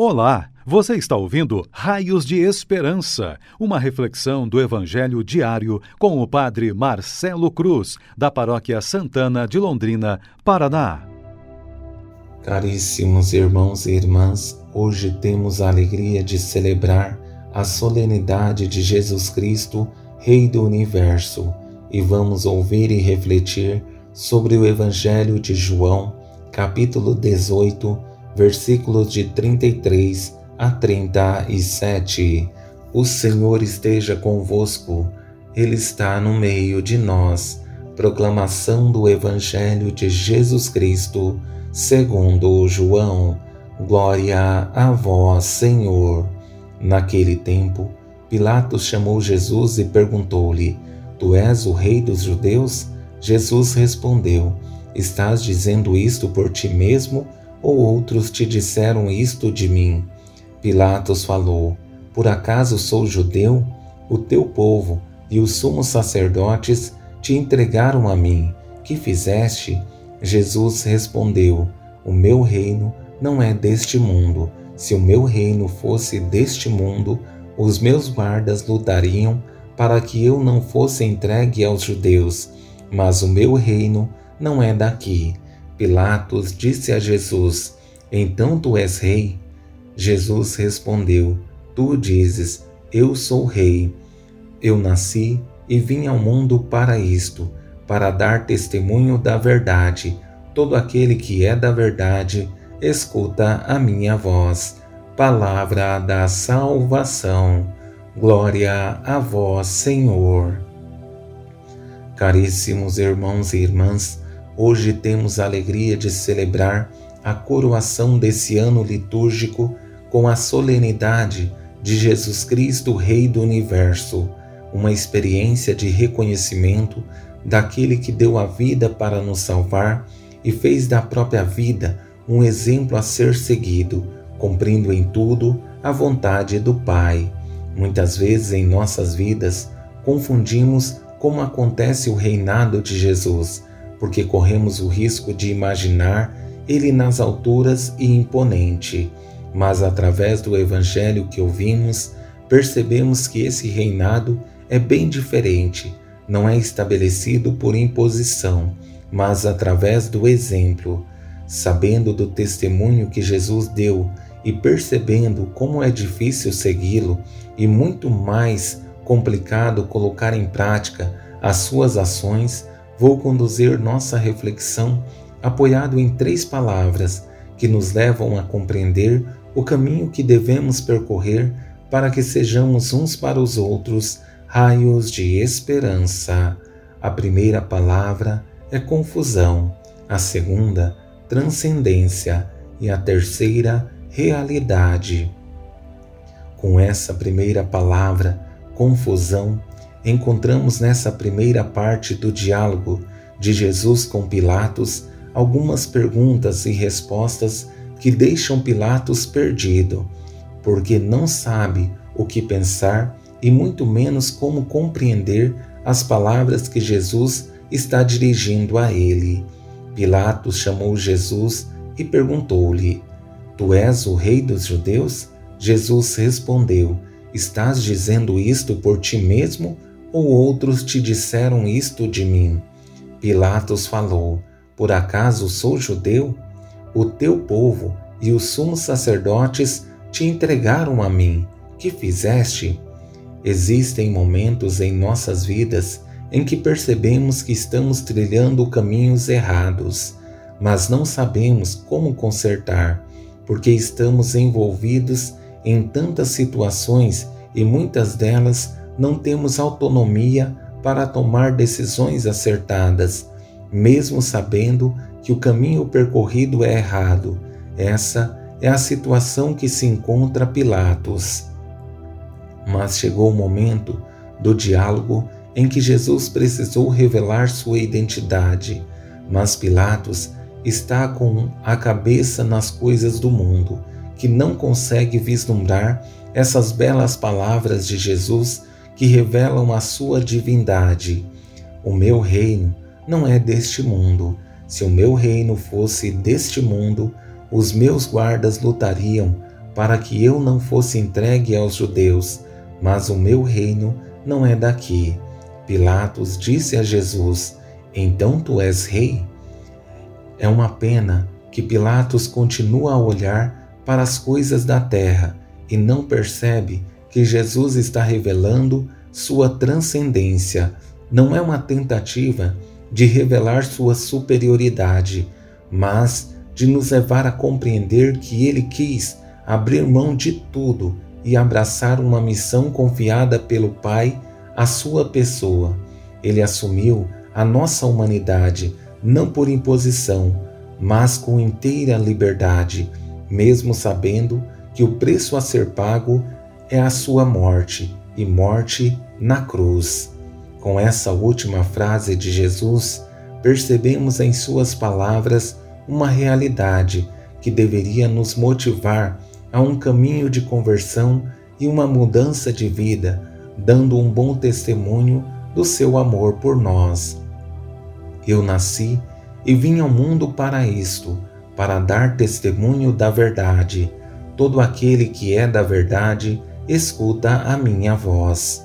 Olá, você está ouvindo Raios de Esperança, uma reflexão do Evangelho diário com o Padre Marcelo Cruz, da Paróquia Santana de Londrina, Paraná. Caríssimos irmãos e irmãs, hoje temos a alegria de celebrar a solenidade de Jesus Cristo, Rei do Universo, e vamos ouvir e refletir sobre o Evangelho de João, capítulo 18 versículos de 33 a 37. O Senhor esteja convosco, Ele está no meio de nós. Proclamação do Evangelho de Jesus Cristo, segundo João. Glória a vós, Senhor. Naquele tempo, Pilatos chamou Jesus e perguntou-lhe: Tu és o rei dos judeus? Jesus respondeu: Estás dizendo isto por ti mesmo ou outros te disseram isto de mim? Pilatos falou: Por acaso sou judeu? O teu povo e os sumos sacerdotes te entregaram a mim. Que fizeste? Jesus respondeu: O meu reino não é deste mundo. Se o meu reino fosse deste mundo, os meus guardas lutariam para que eu não fosse entregue aos judeus. Mas o meu reino não é daqui. Pilatos disse a Jesus: Então tu és rei? Jesus respondeu: Tu dizes: Eu sou rei. Eu nasci e vim ao mundo para isto, para dar testemunho da verdade. Todo aquele que é da verdade, escuta a minha voz. Palavra da salvação. Glória a vós, Senhor. Caríssimos irmãos e irmãs, Hoje temos a alegria de celebrar a coroação desse ano litúrgico com a solenidade de Jesus Cristo, Rei do Universo, uma experiência de reconhecimento daquele que deu a vida para nos salvar e fez da própria vida um exemplo a ser seguido, cumprindo em tudo a vontade do Pai. Muitas vezes em nossas vidas confundimos como acontece o reinado de Jesus porque corremos o risco de imaginar ele nas alturas e imponente, mas através do evangelho que ouvimos, percebemos que esse reinado é bem diferente, não é estabelecido por imposição, mas através do exemplo. Sabendo do testemunho que Jesus deu e percebendo como é difícil segui-lo e muito mais complicado colocar em prática as suas ações, vou conduzir nossa reflexão apoiado em três palavras que nos levam a compreender o caminho que devemos percorrer para que sejamos uns para os outros raios de esperança. A primeira palavra é confusão, a segunda, transcendência e a terceira, realidade. Com essa primeira palavra, confusão, encontramos nessa primeira parte do diálogo de Jesus com Pilatos algumas perguntas e respostas que deixam Pilatos perdido, porque não sabe o que pensar e muito menos como compreender as palavras que Jesus está dirigindo a ele. Pilatos chamou Jesus e perguntou-lhe: Tu és o rei dos judeus? Jesus respondeu: Estás dizendo isto por ti mesmo ou outros te disseram isto de mim? Pilatos falou: Por acaso sou judeu? O teu povo e os sumos sacerdotes te entregaram a mim. Que fizeste? Existem momentos em nossas vidas em que percebemos que estamos trilhando caminhos errados, mas não sabemos como consertar, porque estamos envolvidos em tantas situações e muitas delas não temos autonomia para tomar decisões acertadas, mesmo sabendo que o caminho percorrido é errado. Essa é a situação que se encontra Pilatos. Mas chegou o momento do diálogo em que Jesus precisou revelar sua identidade, mas Pilatos está com a cabeça nas coisas do mundo, que não consegue vislumbrar essas belas palavras de Jesus que revelam a sua divindade. O meu reino não é deste mundo. Se o meu reino fosse deste mundo, os meus guardas lutariam para que eu não fosse entregue aos judeus, mas o meu reino não é daqui. Pilatos disse a Jesus: Então tu és rei? É uma pena que Pilatos continua a olhar para as coisas da terra e não percebe que Jesus está revelando sua transcendência. Não é uma tentativa de revelar sua superioridade, mas de nos levar a compreender que ele quis abrir mão de tudo e abraçar uma missão confiada pelo Pai à sua pessoa. Ele assumiu a nossa humanidade não por imposição, mas com inteira liberdade, mesmo sabendo que o preço a ser pago é a sua morte e morte na cruz. Com essa última frase de Jesus, percebemos em suas palavras uma realidade que deveria nos motivar a um caminho de conversão e uma mudança de vida, dando um bom testemunho do seu amor por nós. Eu nasci e vim ao mundo para isto, para dar testemunho da verdade. Todo aquele que é da verdade escuta a minha voz.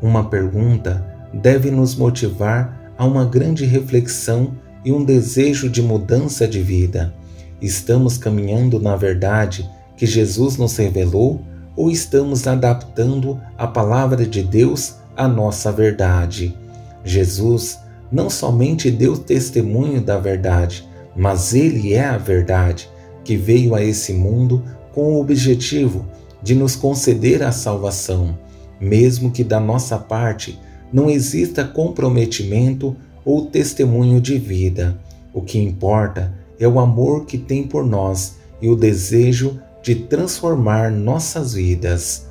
Uma pergunta deve nos motivar a uma grande reflexão e um desejo de mudança de vida. Estamos caminhando na verdade que Jesus nos revelou ou estamos adaptando a palavra de Deus à nossa verdade? Jesus não somente deu testemunho da verdade, mas ele é a verdade que veio a esse mundo com o objetivo de nos conceder a salvação, mesmo que da nossa parte não exista comprometimento ou testemunho de vida. O que importa é o amor que tem por nós e o desejo de transformar nossas vidas.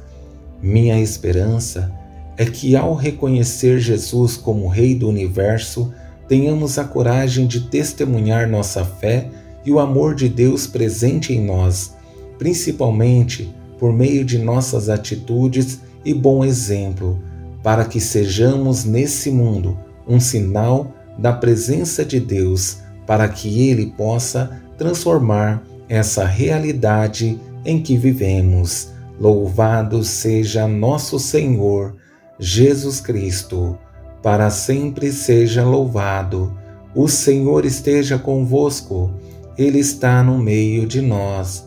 Minha esperança é que, ao reconhecer Jesus como Rei do universo, tenhamos a coragem de testemunhar nossa fé e o amor de Deus presente em nós, principalmente por meio de nossas atitudes e bom exemplo, para que sejamos nesse mundo um sinal da presença de Deus, para que Ele possa transformar essa realidade em que vivemos. Louvado seja nosso Senhor Jesus Cristo, para sempre seja louvado. O Senhor esteja convosco, Ele está no meio de nós.